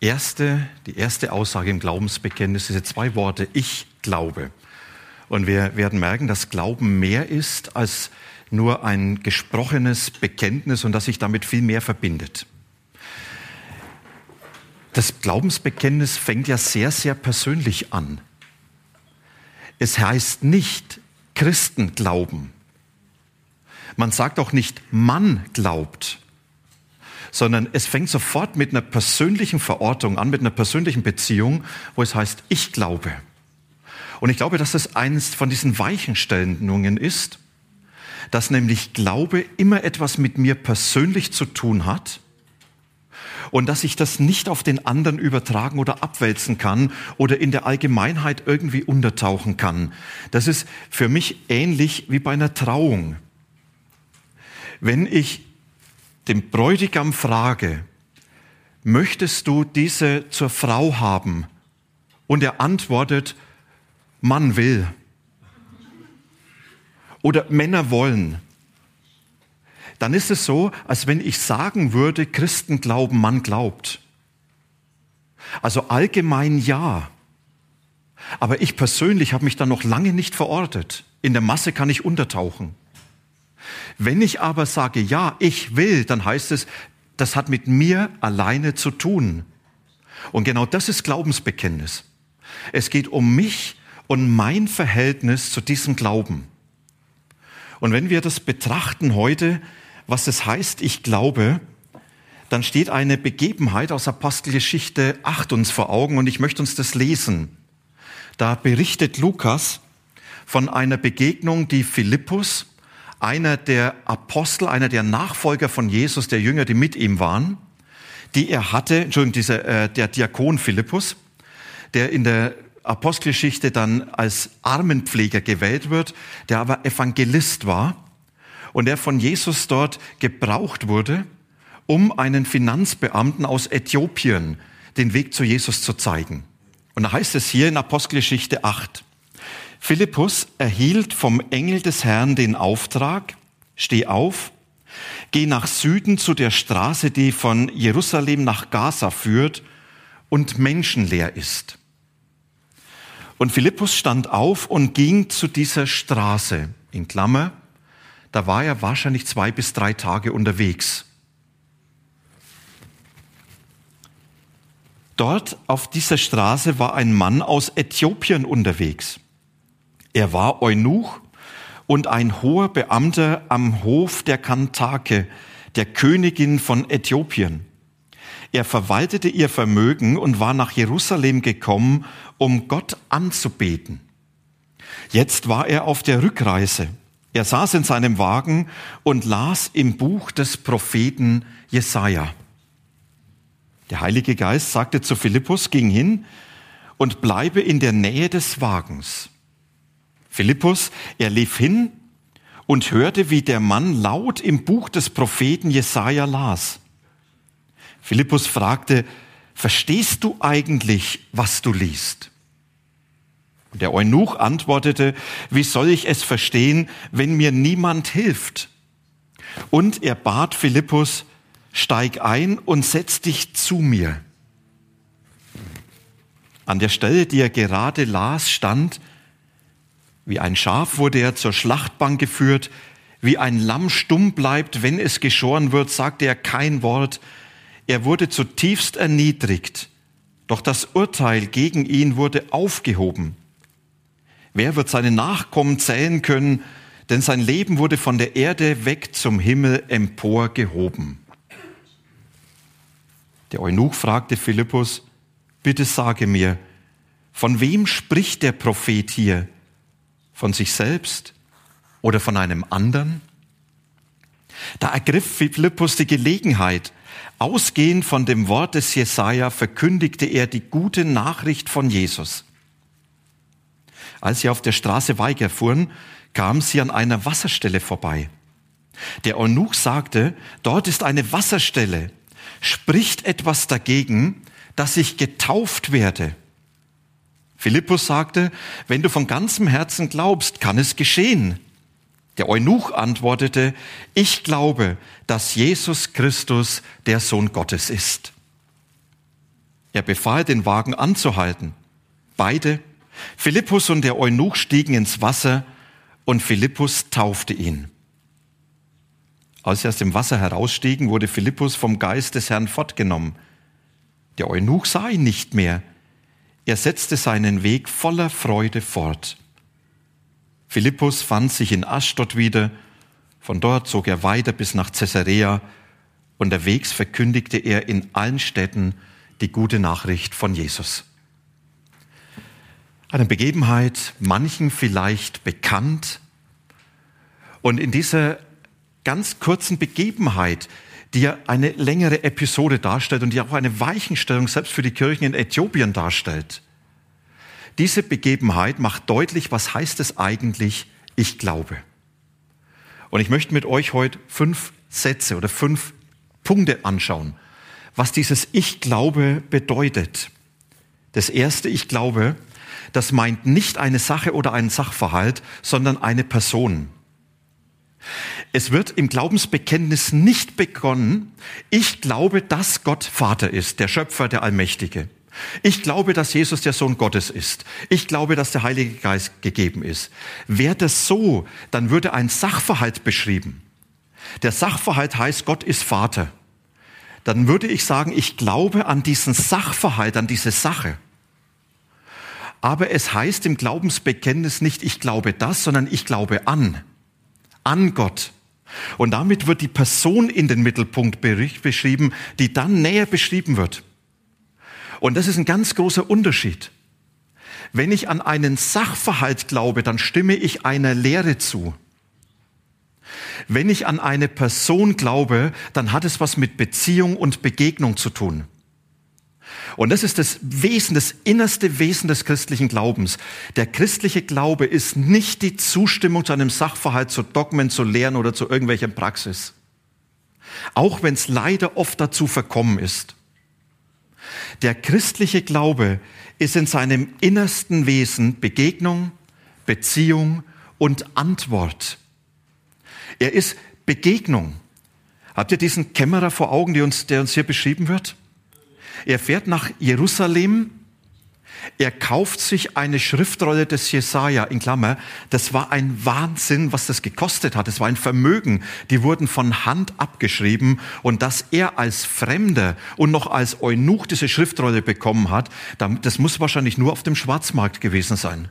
erste, die erste Aussage im Glaubensbekenntnis, diese zwei Worte, ich glaube. Und wir werden merken, dass Glauben mehr ist als nur ein gesprochenes Bekenntnis und dass sich damit viel mehr verbindet. Das Glaubensbekenntnis fängt ja sehr, sehr persönlich an. Es heißt nicht Christen glauben. Man sagt auch nicht Mann glaubt, sondern es fängt sofort mit einer persönlichen Verortung an, mit einer persönlichen Beziehung, wo es heißt, ich glaube. Und ich glaube, dass das eines von diesen Weichenstellungen ist, dass nämlich Glaube immer etwas mit mir persönlich zu tun hat und dass ich das nicht auf den anderen übertragen oder abwälzen kann oder in der Allgemeinheit irgendwie untertauchen kann. Das ist für mich ähnlich wie bei einer Trauung. Wenn ich den Bräutigam frage, möchtest du diese zur Frau haben? Und er antwortet, Mann will. Oder Männer wollen. Dann ist es so, als wenn ich sagen würde, Christen glauben, man glaubt. Also allgemein ja. Aber ich persönlich habe mich da noch lange nicht verortet. In der Masse kann ich untertauchen. Wenn ich aber sage, ja, ich will, dann heißt es, das hat mit mir alleine zu tun. Und genau das ist Glaubensbekenntnis. Es geht um mich und mein Verhältnis zu diesem Glauben. Und wenn wir das betrachten heute, was es heißt, ich glaube, dann steht eine Begebenheit aus Apostelgeschichte 8 uns vor Augen und ich möchte uns das lesen. Da berichtet Lukas von einer Begegnung, die Philippus einer der Apostel, einer der Nachfolger von Jesus, der Jünger, die mit ihm waren, die er hatte, Entschuldigung, dieser, äh, der Diakon Philippus, der in der Apostelgeschichte dann als Armenpfleger gewählt wird, der aber Evangelist war und der von Jesus dort gebraucht wurde, um einen Finanzbeamten aus Äthiopien den Weg zu Jesus zu zeigen. Und da heißt es hier in Apostelgeschichte 8, Philippus erhielt vom Engel des Herrn den Auftrag, steh auf, geh nach Süden zu der Straße, die von Jerusalem nach Gaza führt und menschenleer ist. Und Philippus stand auf und ging zu dieser Straße, in Klammer, da war er wahrscheinlich zwei bis drei Tage unterwegs. Dort auf dieser Straße war ein Mann aus Äthiopien unterwegs. Er war Eunuch und ein hoher Beamter am Hof der Kantake, der Königin von Äthiopien. Er verwaltete ihr Vermögen und war nach Jerusalem gekommen, um Gott anzubeten. Jetzt war er auf der Rückreise. Er saß in seinem Wagen und las im Buch des Propheten Jesaja. Der Heilige Geist sagte zu Philippus, ging hin und bleibe in der Nähe des Wagens. Philippus, er lief hin und hörte, wie der Mann laut im Buch des Propheten Jesaja las. Philippus fragte, verstehst du eigentlich, was du liest? Der Eunuch antwortete, wie soll ich es verstehen, wenn mir niemand hilft? Und er bat Philippus, steig ein und setz dich zu mir. An der Stelle, die er gerade las, stand, wie ein Schaf wurde er zur Schlachtbank geführt, wie ein Lamm stumm bleibt, wenn es geschoren wird, sagte er kein Wort. Er wurde zutiefst erniedrigt, doch das Urteil gegen ihn wurde aufgehoben. Wer wird seine Nachkommen zählen können, denn sein Leben wurde von der Erde weg zum Himmel emporgehoben. Der Eunuch fragte Philippus, bitte sage mir, von wem spricht der Prophet hier? Von sich selbst oder von einem anderen? Da ergriff Philippus die Gelegenheit, Ausgehend von dem Wort des Jesaja verkündigte er die gute Nachricht von Jesus. Als sie auf der Straße weiterfuhren, kamen sie an einer Wasserstelle vorbei. Der Eunuch sagte, dort ist eine Wasserstelle. Spricht etwas dagegen, dass ich getauft werde? Philippus sagte, wenn du von ganzem Herzen glaubst, kann es geschehen. Der Eunuch antwortete, ich glaube, dass Jesus Christus der Sohn Gottes ist. Er befahl, den Wagen anzuhalten. Beide, Philippus und der Eunuch, stiegen ins Wasser und Philippus taufte ihn. Als sie aus dem Wasser herausstiegen, wurde Philippus vom Geist des Herrn fortgenommen. Der Eunuch sah ihn nicht mehr. Er setzte seinen Weg voller Freude fort. Philippus fand sich in Aschdod wieder. Von dort zog er weiter bis nach Caesarea. Unterwegs verkündigte er in allen Städten die gute Nachricht von Jesus. Eine Begebenheit, manchen vielleicht bekannt. Und in dieser ganz kurzen Begebenheit, die ja eine längere Episode darstellt und die auch eine Weichenstellung selbst für die Kirchen in Äthiopien darstellt, diese Begebenheit macht deutlich, was heißt es eigentlich, ich glaube. Und ich möchte mit euch heute fünf Sätze oder fünf Punkte anschauen, was dieses Ich glaube bedeutet. Das erste, ich glaube, das meint nicht eine Sache oder einen Sachverhalt, sondern eine Person. Es wird im Glaubensbekenntnis nicht begonnen, ich glaube, dass Gott Vater ist, der Schöpfer, der Allmächtige. Ich glaube, dass Jesus der Sohn Gottes ist. Ich glaube, dass der Heilige Geist gegeben ist. Wäre das so, dann würde ein Sachverhalt beschrieben. Der Sachverhalt heißt, Gott ist Vater. Dann würde ich sagen, ich glaube an diesen Sachverhalt, an diese Sache. Aber es heißt im Glaubensbekenntnis nicht, ich glaube das, sondern ich glaube an. An Gott. Und damit wird die Person in den Mittelpunkt beschrieben, die dann näher beschrieben wird. Und das ist ein ganz großer Unterschied. Wenn ich an einen Sachverhalt glaube, dann stimme ich einer Lehre zu. Wenn ich an eine Person glaube, dann hat es was mit Beziehung und Begegnung zu tun. Und das ist das Wesen, das innerste Wesen des christlichen Glaubens. Der christliche Glaube ist nicht die Zustimmung zu einem Sachverhalt, zu Dogmen, zu Lehren oder zu irgendwelcher Praxis. Auch wenn es leider oft dazu verkommen ist. Der christliche Glaube ist in seinem innersten Wesen Begegnung, Beziehung und Antwort. Er ist Begegnung. Habt ihr diesen Kämmerer vor Augen, der uns, der uns hier beschrieben wird? Er fährt nach Jerusalem er kauft sich eine Schriftrolle des Jesaja in Klammer. Das war ein Wahnsinn, was das gekostet hat. Es war ein Vermögen. Die wurden von Hand abgeschrieben. Und dass er als Fremder und noch als Eunuch diese Schriftrolle bekommen hat, das muss wahrscheinlich nur auf dem Schwarzmarkt gewesen sein.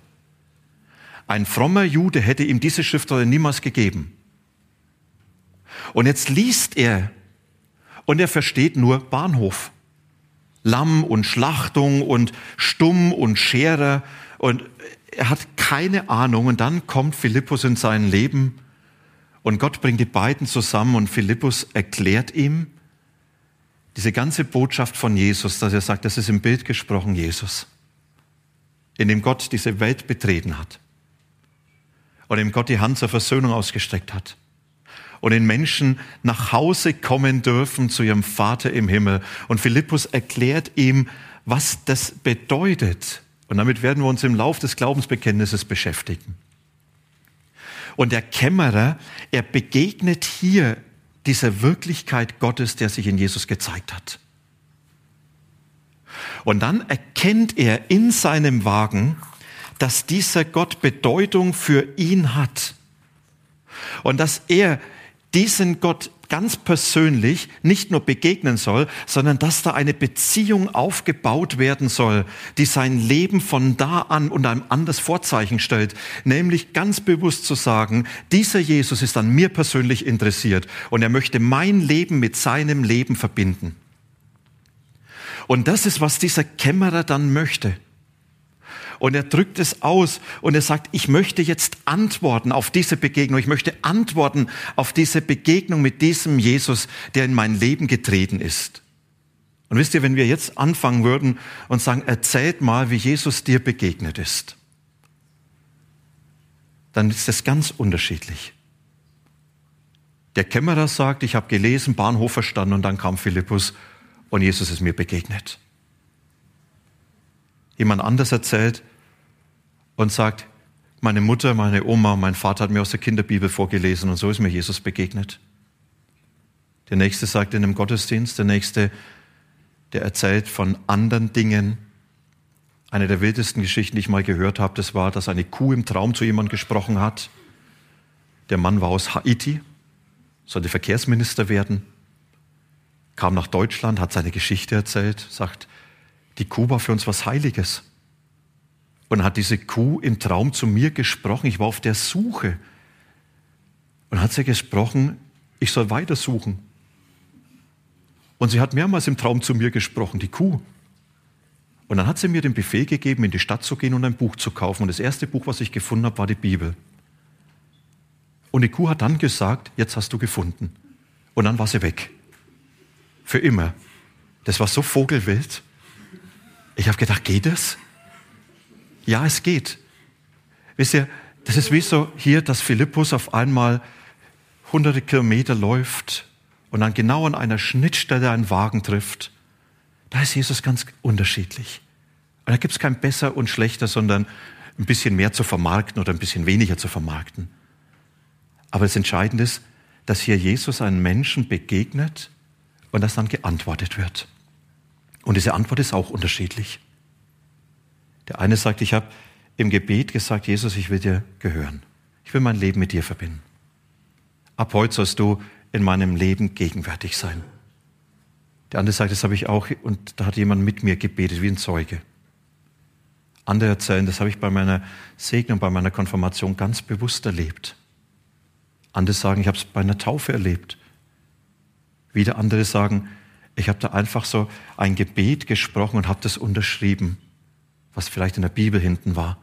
Ein frommer Jude hätte ihm diese Schriftrolle niemals gegeben. Und jetzt liest er und er versteht nur Bahnhof. Lamm und Schlachtung und Stumm und Schere. Und er hat keine Ahnung. Und dann kommt Philippus in sein Leben. Und Gott bringt die beiden zusammen und Philippus erklärt ihm diese ganze Botschaft von Jesus, dass er sagt, das ist im Bild gesprochen Jesus, in dem Gott diese Welt betreten hat und dem Gott die Hand zur Versöhnung ausgestreckt hat und den Menschen nach Hause kommen dürfen zu ihrem Vater im Himmel. Und Philippus erklärt ihm, was das bedeutet. Und damit werden wir uns im Lauf des Glaubensbekenntnisses beschäftigen. Und der Kämmerer, er begegnet hier dieser Wirklichkeit Gottes, der sich in Jesus gezeigt hat. Und dann erkennt er in seinem Wagen, dass dieser Gott Bedeutung für ihn hat. Und dass er diesen Gott ganz persönlich nicht nur begegnen soll, sondern dass da eine Beziehung aufgebaut werden soll, die sein Leben von da an und einem anderes Vorzeichen stellt, nämlich ganz bewusst zu sagen, dieser Jesus ist an mir persönlich interessiert und er möchte mein Leben mit seinem Leben verbinden. Und das ist, was dieser Kämmerer dann möchte. Und er drückt es aus und er sagt, ich möchte jetzt antworten auf diese Begegnung. Ich möchte antworten auf diese Begegnung mit diesem Jesus, der in mein Leben getreten ist. Und wisst ihr, wenn wir jetzt anfangen würden und sagen, erzählt mal, wie Jesus dir begegnet ist, dann ist das ganz unterschiedlich. Der Kämmerer sagt, ich habe gelesen, Bahnhof verstanden und dann kam Philippus und Jesus ist mir begegnet. Jemand anders erzählt und sagt, meine Mutter, meine Oma, mein Vater hat mir aus der Kinderbibel vorgelesen und so ist mir Jesus begegnet. Der nächste sagt in einem Gottesdienst, der nächste, der erzählt von anderen Dingen. Eine der wildesten Geschichten, die ich mal gehört habe, das war, dass eine Kuh im Traum zu jemandem gesprochen hat. Der Mann war aus Haiti, sollte Verkehrsminister werden, kam nach Deutschland, hat seine Geschichte erzählt, sagt, die Kuh war für uns was Heiliges. Und hat diese Kuh im Traum zu mir gesprochen. Ich war auf der Suche. Und hat sie gesprochen, ich soll weitersuchen. Und sie hat mehrmals im Traum zu mir gesprochen, die Kuh. Und dann hat sie mir den Befehl gegeben, in die Stadt zu gehen und ein Buch zu kaufen. Und das erste Buch, was ich gefunden habe, war die Bibel. Und die Kuh hat dann gesagt, jetzt hast du gefunden. Und dann war sie weg. Für immer. Das war so vogelwild. Ich habe gedacht, geht es? Ja, es geht. Wisst ihr, das ist wie so hier, dass Philippus auf einmal hunderte Kilometer läuft und dann genau an einer Schnittstelle einen Wagen trifft. Da ist Jesus ganz unterschiedlich. Und da gibt es kein besser und schlechter, sondern ein bisschen mehr zu vermarkten oder ein bisschen weniger zu vermarkten. Aber das Entscheidende ist, dass hier Jesus einen Menschen begegnet und dass dann geantwortet wird. Und diese Antwort ist auch unterschiedlich. Der eine sagt, ich habe im Gebet gesagt, Jesus, ich will dir gehören. Ich will mein Leben mit dir verbinden. Ab heute sollst du in meinem Leben gegenwärtig sein. Der andere sagt, das habe ich auch, und da hat jemand mit mir gebetet, wie ein Zeuge. Andere erzählen, das habe ich bei meiner Segnung, bei meiner Konfirmation ganz bewusst erlebt. Andere sagen, ich habe es bei einer Taufe erlebt. Wieder andere sagen, ich habe da einfach so ein Gebet gesprochen und habe das unterschrieben, was vielleicht in der Bibel hinten war.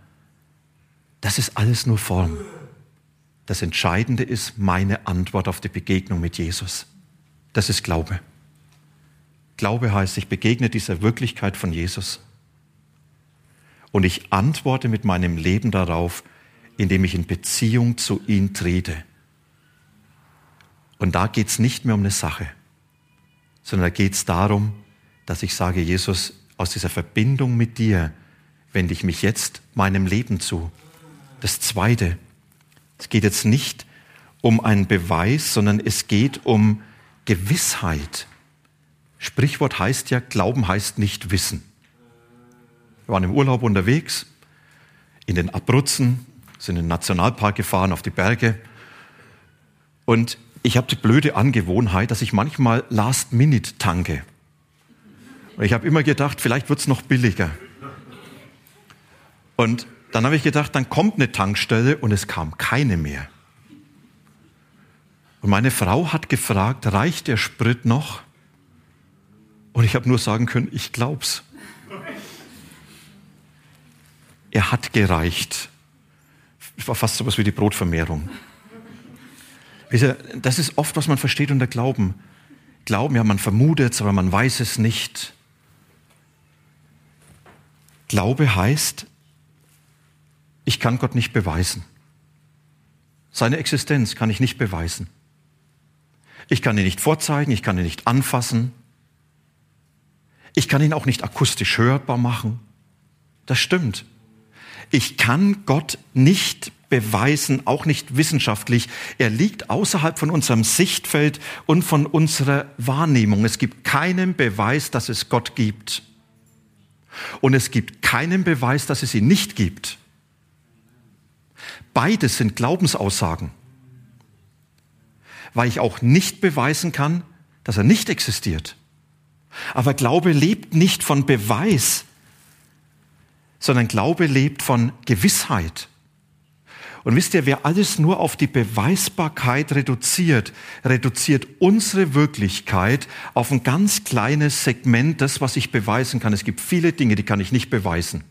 Das ist alles nur Form. Das Entscheidende ist meine Antwort auf die Begegnung mit Jesus. Das ist Glaube. Glaube heißt, ich begegne dieser Wirklichkeit von Jesus und ich antworte mit meinem Leben darauf, indem ich in Beziehung zu ihm trete. Und da geht es nicht mehr um eine Sache, sondern da geht es darum, dass ich sage, Jesus, aus dieser Verbindung mit dir wende ich mich jetzt meinem Leben zu. Das Zweite, es geht jetzt nicht um einen Beweis, sondern es geht um Gewissheit. Sprichwort heißt ja, Glauben heißt nicht Wissen. Wir waren im Urlaub unterwegs, in den Abruzzen, sind in den Nationalpark gefahren, auf die Berge. Und ich habe die blöde Angewohnheit, dass ich manchmal Last Minute tanke. Und ich habe immer gedacht, vielleicht wird es noch billiger. Und dann habe ich gedacht, dann kommt eine Tankstelle und es kam keine mehr. Und meine Frau hat gefragt, reicht der Sprit noch? Und ich habe nur sagen können, ich glaub's. Er hat gereicht. Es war fast so etwas wie die Brotvermehrung. Das ist oft, was man versteht unter Glauben. Glauben, ja, man vermutet es, aber man weiß es nicht. Glaube heißt, ich kann Gott nicht beweisen. Seine Existenz kann ich nicht beweisen. Ich kann ihn nicht vorzeigen, ich kann ihn nicht anfassen. Ich kann ihn auch nicht akustisch hörbar machen. Das stimmt. Ich kann Gott nicht beweisen, auch nicht wissenschaftlich. Er liegt außerhalb von unserem Sichtfeld und von unserer Wahrnehmung. Es gibt keinen Beweis, dass es Gott gibt. Und es gibt keinen Beweis, dass es ihn nicht gibt. Beides sind Glaubensaussagen, weil ich auch nicht beweisen kann, dass er nicht existiert. Aber Glaube lebt nicht von Beweis, sondern Glaube lebt von Gewissheit. Und wisst ihr, wer alles nur auf die Beweisbarkeit reduziert, reduziert unsere Wirklichkeit auf ein ganz kleines Segment, das, was ich beweisen kann. Es gibt viele Dinge, die kann ich nicht beweisen.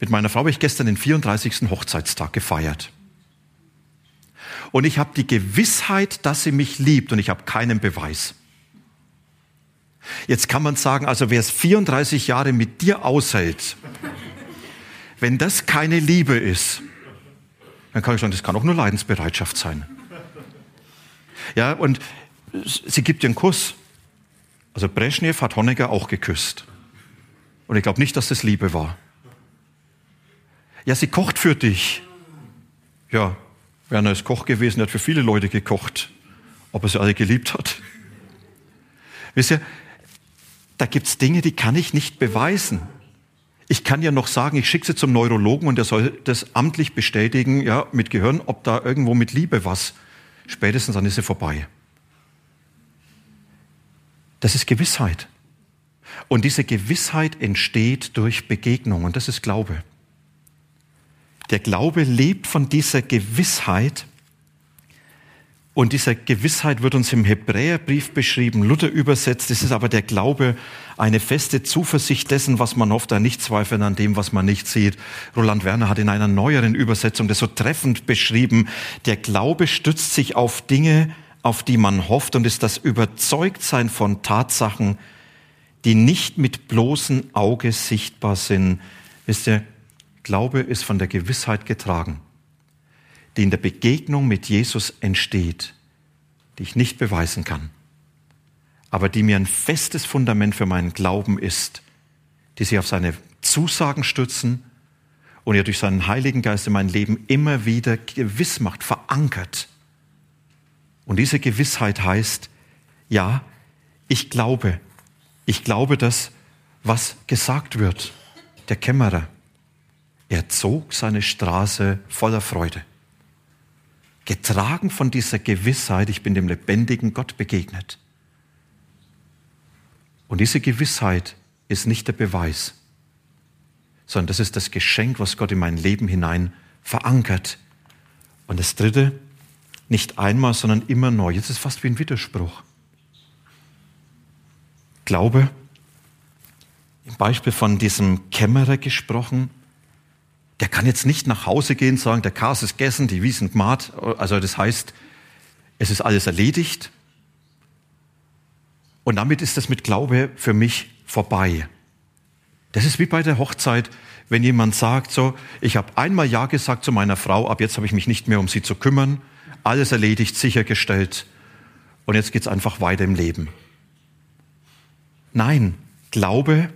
Mit meiner Frau habe ich gestern den 34. Hochzeitstag gefeiert. Und ich habe die Gewissheit, dass sie mich liebt und ich habe keinen Beweis. Jetzt kann man sagen, also wer es 34 Jahre mit dir aushält, wenn das keine Liebe ist, dann kann ich sagen, das kann auch nur Leidensbereitschaft sein. Ja, und sie gibt dir einen Kuss. Also Brezhnev hat Honecker auch geküsst. Und ich glaube nicht, dass das Liebe war. Ja, sie kocht für dich. Ja, Werner ist Koch gewesen, er hat für viele Leute gekocht. Ob er sie alle geliebt hat. Wisst ihr, da gibt es Dinge, die kann ich nicht beweisen. Ich kann ja noch sagen, ich schicke sie zum Neurologen und der soll das amtlich bestätigen, ja, mit Gehirn, ob da irgendwo mit Liebe was. Spätestens dann ist sie vorbei. Das ist Gewissheit. Und diese Gewissheit entsteht durch Begegnung und das ist Glaube. Der Glaube lebt von dieser Gewissheit und dieser Gewissheit wird uns im Hebräerbrief beschrieben, Luther übersetzt, es ist aber der Glaube, eine feste Zuversicht dessen, was man hofft, ein Nichtzweifeln an dem, was man nicht sieht. Roland Werner hat in einer neueren Übersetzung das so treffend beschrieben, der Glaube stützt sich auf Dinge, auf die man hofft und ist das Überzeugtsein von Tatsachen, die nicht mit bloßem Auge sichtbar sind. Wisst ihr, Glaube ist von der Gewissheit getragen die in der Begegnung mit Jesus entsteht, die ich nicht beweisen kann, aber die mir ein festes Fundament für meinen Glauben ist, die sich auf seine Zusagen stützen und er durch seinen Heiligen Geist in mein Leben immer wieder gewiss macht, verankert. Und diese Gewissheit heißt, ja, ich glaube, ich glaube das, was gesagt wird. Der Kämmerer, er zog seine Straße voller Freude getragen von dieser Gewissheit, ich bin dem lebendigen Gott begegnet. Und diese Gewissheit ist nicht der Beweis, sondern das ist das Geschenk, was Gott in mein Leben hinein verankert. Und das Dritte, nicht einmal, sondern immer neu. Jetzt ist es fast wie ein Widerspruch. Glaube, im Beispiel von diesem Kämmerer gesprochen, der kann jetzt nicht nach Hause gehen und sagen, der Kas ist gegessen, die Wiesen gmat. Also das heißt, es ist alles erledigt. Und damit ist das mit Glaube für mich vorbei. Das ist wie bei der Hochzeit, wenn jemand sagt, so, ich habe einmal Ja gesagt zu meiner Frau, ab jetzt habe ich mich nicht mehr um sie zu kümmern, alles erledigt, sichergestellt und jetzt geht es einfach weiter im Leben. Nein, Glaube,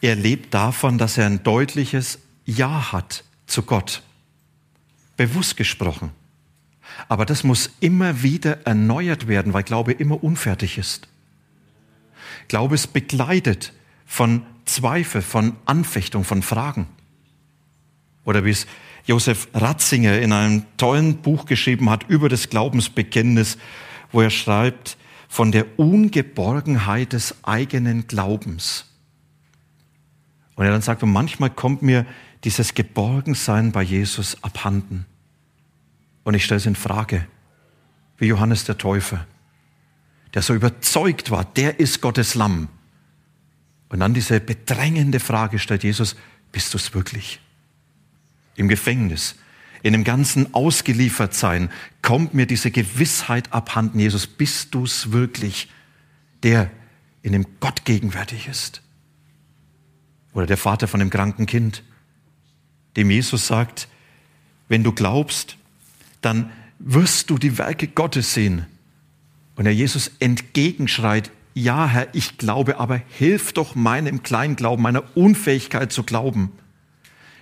er lebt davon, dass er ein deutliches ja hat zu Gott. Bewusst gesprochen. Aber das muss immer wieder erneuert werden, weil Glaube immer unfertig ist. Glaube ist begleitet von Zweifel, von Anfechtung, von Fragen. Oder wie es Josef Ratzinger in einem tollen Buch geschrieben hat über das Glaubensbekenntnis, wo er schreibt von der Ungeborgenheit des eigenen Glaubens. Und er dann sagt, und manchmal kommt mir dieses Geborgensein bei Jesus abhanden. Und ich stelle es in Frage, wie Johannes der Täufer, der so überzeugt war, der ist Gottes Lamm. Und dann diese bedrängende Frage stellt Jesus, bist du es wirklich? Im Gefängnis, in dem ganzen Ausgeliefertsein kommt mir diese Gewissheit abhanden, Jesus, bist du es wirklich, der in dem Gott gegenwärtig ist? Oder der Vater von dem kranken Kind, dem Jesus sagt, wenn du glaubst, dann wirst du die Werke Gottes sehen. Und der Jesus entgegenschreit, ja Herr, ich glaube, aber hilf doch meinem Kleinglauben, meiner Unfähigkeit zu glauben.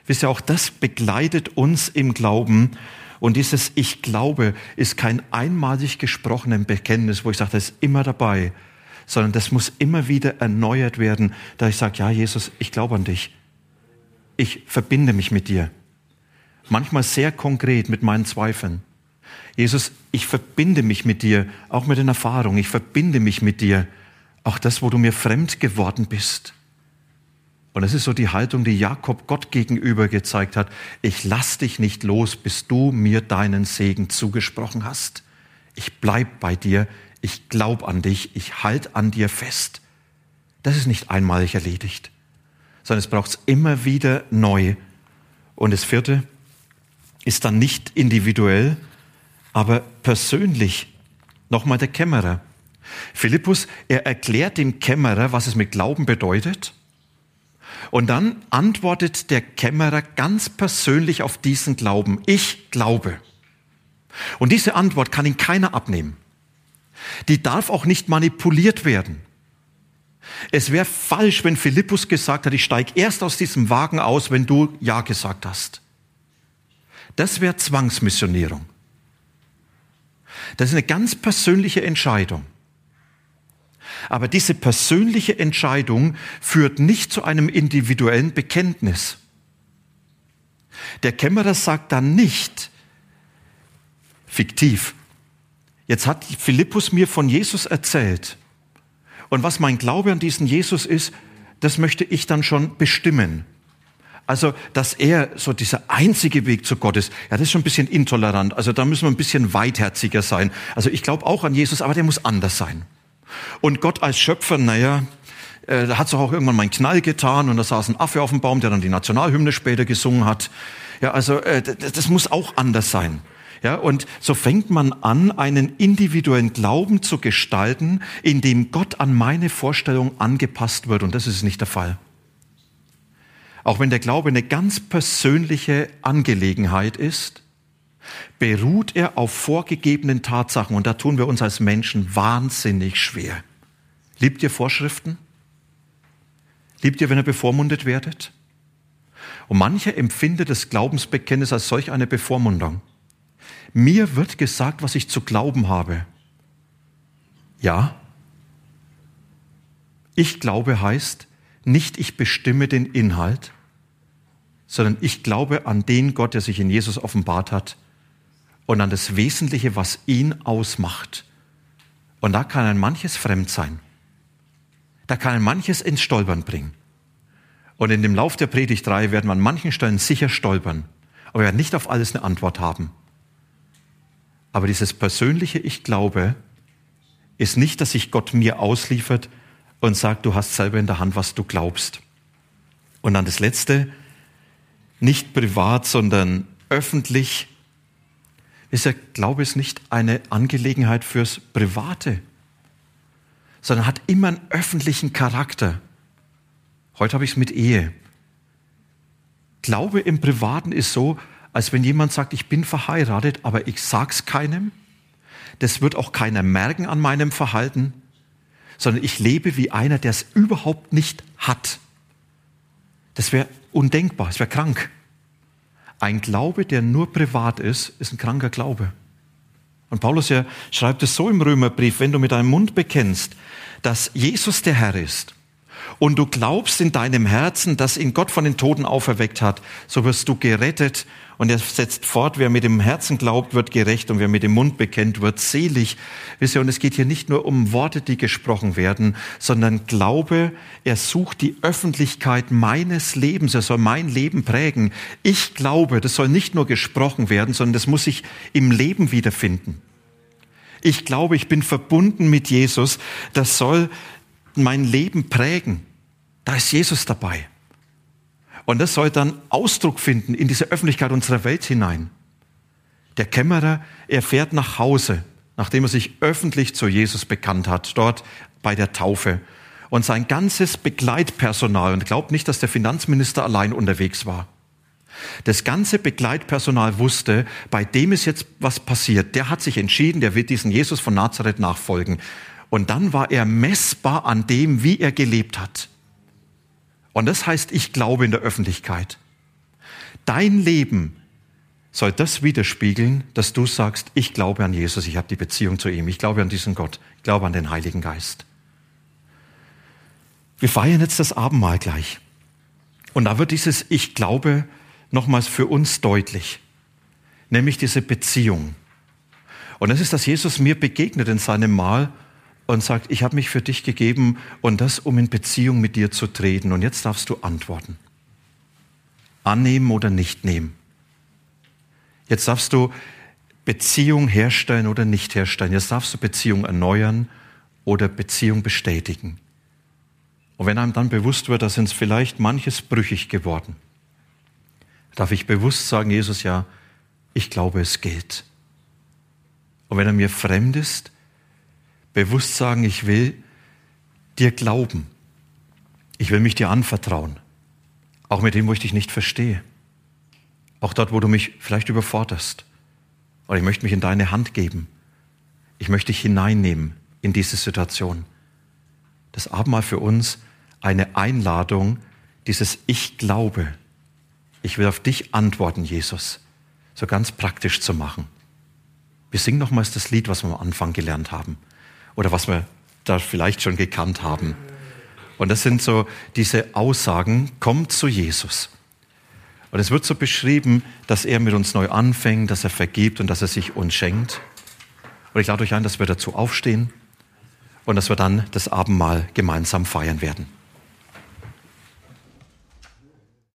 Wisst ihr, auch das begleitet uns im Glauben. Und dieses Ich glaube ist kein einmalig gesprochenes Bekenntnis, wo ich sage, das ist immer dabei, sondern das muss immer wieder erneuert werden, da ich sage, ja Jesus, ich glaube an dich ich verbinde mich mit dir. Manchmal sehr konkret mit meinen Zweifeln. Jesus, ich verbinde mich mit dir, auch mit den Erfahrungen. Ich verbinde mich mit dir. Auch das, wo du mir fremd geworden bist. Und das ist so die Haltung, die Jakob Gott gegenüber gezeigt hat. Ich lass dich nicht los, bis du mir deinen Segen zugesprochen hast. Ich bleib bei dir. Ich glaub an dich. Ich halt an dir fest. Das ist nicht einmalig erledigt sondern es braucht es immer wieder neu. Und das vierte ist dann nicht individuell, aber persönlich. Nochmal der Kämmerer. Philippus, er erklärt dem Kämmerer, was es mit Glauben bedeutet. Und dann antwortet der Kämmerer ganz persönlich auf diesen Glauben. Ich glaube. Und diese Antwort kann ihn keiner abnehmen. Die darf auch nicht manipuliert werden. Es wäre falsch, wenn Philippus gesagt hat, ich steige erst aus diesem Wagen aus, wenn du Ja gesagt hast. Das wäre Zwangsmissionierung. Das ist eine ganz persönliche Entscheidung. Aber diese persönliche Entscheidung führt nicht zu einem individuellen Bekenntnis. Der Kämmerer sagt dann nicht, fiktiv, jetzt hat Philippus mir von Jesus erzählt. Und was mein Glaube an diesen Jesus ist, das möchte ich dann schon bestimmen. Also, dass er so dieser einzige Weg zu Gott ist, ja, das ist schon ein bisschen intolerant. Also, da müssen wir ein bisschen weitherziger sein. Also, ich glaube auch an Jesus, aber der muss anders sein. Und Gott als Schöpfer, naja, äh, da hat es auch irgendwann mal einen Knall getan und da saß ein Affe auf dem Baum, der dann die Nationalhymne später gesungen hat. Ja, also äh, das muss auch anders sein. Ja, und so fängt man an, einen individuellen Glauben zu gestalten, in dem Gott an meine Vorstellung angepasst wird. Und das ist nicht der Fall. Auch wenn der Glaube eine ganz persönliche Angelegenheit ist, beruht er auf vorgegebenen Tatsachen. Und da tun wir uns als Menschen wahnsinnig schwer. Liebt ihr Vorschriften? Liebt ihr, wenn ihr bevormundet werdet? Und mancher empfindet das Glaubensbekenntnis als solch eine Bevormundung. Mir wird gesagt, was ich zu glauben habe. Ja. Ich glaube heißt, nicht ich bestimme den Inhalt, sondern ich glaube an den Gott, der sich in Jesus offenbart hat und an das Wesentliche, was ihn ausmacht. Und da kann ein manches fremd sein. Da kann ein manches ins Stolpern bringen. Und in dem Lauf der Predigt 3 werden wir an manchen Stellen sicher stolpern. Aber wir werden nicht auf alles eine Antwort haben. Aber dieses persönliche Ich glaube ist nicht, dass sich Gott mir ausliefert und sagt, du hast selber in der Hand, was du glaubst. Und dann das Letzte, nicht privat, sondern öffentlich ist der Glaube ist nicht eine Angelegenheit fürs Private, sondern hat immer einen öffentlichen Charakter. Heute habe ich es mit Ehe. Glaube im Privaten ist so, als wenn jemand sagt, ich bin verheiratet, aber ich sag's keinem. Das wird auch keiner merken an meinem Verhalten, sondern ich lebe wie einer, der es überhaupt nicht hat. Das wäre undenkbar, es wäre krank. Ein Glaube, der nur privat ist, ist ein kranker Glaube. Und Paulus ja schreibt es so im Römerbrief, wenn du mit deinem Mund bekennst, dass Jesus der Herr ist und du glaubst in deinem Herzen, dass ihn Gott von den Toten auferweckt hat, so wirst du gerettet und er setzt fort, wer mit dem Herzen glaubt, wird gerecht und wer mit dem Mund bekennt, wird selig. Wisst ihr, und es geht hier nicht nur um Worte, die gesprochen werden, sondern Glaube, er sucht die Öffentlichkeit meines Lebens, er soll mein Leben prägen. Ich glaube, das soll nicht nur gesprochen werden, sondern das muss sich im Leben wiederfinden. Ich glaube, ich bin verbunden mit Jesus, das soll mein Leben prägen. Da ist Jesus dabei. Und das soll dann Ausdruck finden in diese Öffentlichkeit unserer Welt hinein. Der Kämmerer, er fährt nach Hause, nachdem er sich öffentlich zu Jesus bekannt hat, dort bei der Taufe. Und sein ganzes Begleitpersonal, und glaubt nicht, dass der Finanzminister allein unterwegs war. Das ganze Begleitpersonal wusste, bei dem ist jetzt was passiert. Der hat sich entschieden, der wird diesen Jesus von Nazareth nachfolgen. Und dann war er messbar an dem, wie er gelebt hat. Und das heißt, ich glaube in der Öffentlichkeit. Dein Leben soll das widerspiegeln, dass du sagst, ich glaube an Jesus, ich habe die Beziehung zu ihm, ich glaube an diesen Gott, ich glaube an den Heiligen Geist. Wir feiern jetzt das Abendmahl gleich. Und da wird dieses Ich glaube nochmals für uns deutlich, nämlich diese Beziehung. Und das ist, dass Jesus mir begegnet in seinem Mahl und sagt, ich habe mich für dich gegeben und das, um in Beziehung mit dir zu treten. Und jetzt darfst du antworten. Annehmen oder nicht nehmen. Jetzt darfst du Beziehung herstellen oder nicht herstellen. Jetzt darfst du Beziehung erneuern oder Beziehung bestätigen. Und wenn einem dann bewusst wird, da sind vielleicht manches brüchig geworden, darf ich bewusst sagen, Jesus, ja, ich glaube, es geht. Und wenn er mir fremd ist, bewusst sagen, ich will dir glauben. Ich will mich dir anvertrauen. Auch mit dem, wo ich dich nicht verstehe. Auch dort, wo du mich vielleicht überforderst. Und ich möchte mich in deine Hand geben. Ich möchte dich hineinnehmen in diese Situation. Das Abendmahl für uns eine Einladung, dieses Ich glaube. Ich will auf dich antworten, Jesus. So ganz praktisch zu machen. Wir singen nochmals das Lied, was wir am Anfang gelernt haben. Oder was wir da vielleicht schon gekannt haben. Und das sind so diese Aussagen, kommt zu Jesus. Und es wird so beschrieben, dass er mit uns neu anfängt, dass er vergibt und dass er sich uns schenkt. Und ich lade euch ein, dass wir dazu aufstehen und dass wir dann das Abendmahl gemeinsam feiern werden.